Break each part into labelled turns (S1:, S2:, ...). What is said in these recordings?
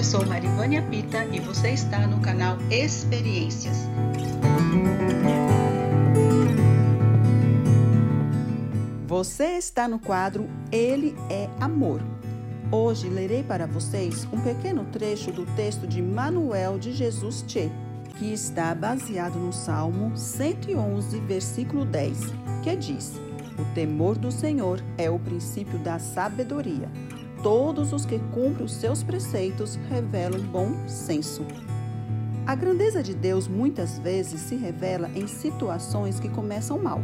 S1: Eu sou Marivânia Pita e você está no canal Experiências. Você está no quadro Ele é Amor. Hoje lerei para vocês um pequeno trecho do texto de Manuel de Jesus Che, que está baseado no Salmo 111, versículo 10, que diz: O temor do Senhor é o princípio da sabedoria. Todos os que cumprem os seus preceitos revelam bom senso. A grandeza de Deus muitas vezes se revela em situações que começam mal.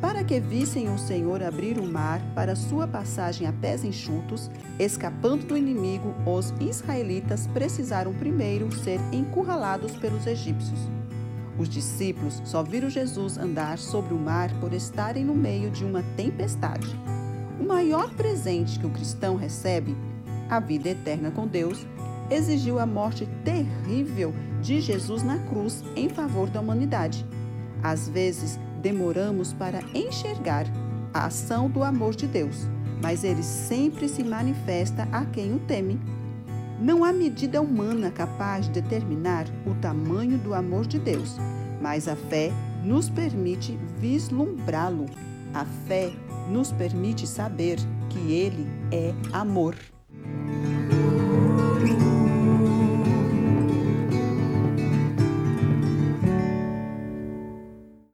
S1: Para que vissem o Senhor abrir o mar para sua passagem a pés enxutos, escapando do inimigo, os israelitas precisaram primeiro ser encurralados pelos egípcios. Os discípulos só viram Jesus andar sobre o mar por estarem no meio de uma tempestade. O maior presente que o cristão recebe, a vida eterna com Deus, exigiu a morte terrível de Jesus na cruz em favor da humanidade. Às vezes, demoramos para enxergar a ação do amor de Deus, mas ele sempre se manifesta a quem o teme. Não há medida humana capaz de determinar o tamanho do amor de Deus, mas a fé nos permite vislumbrá-lo. A fé nos permite saber que Ele é amor.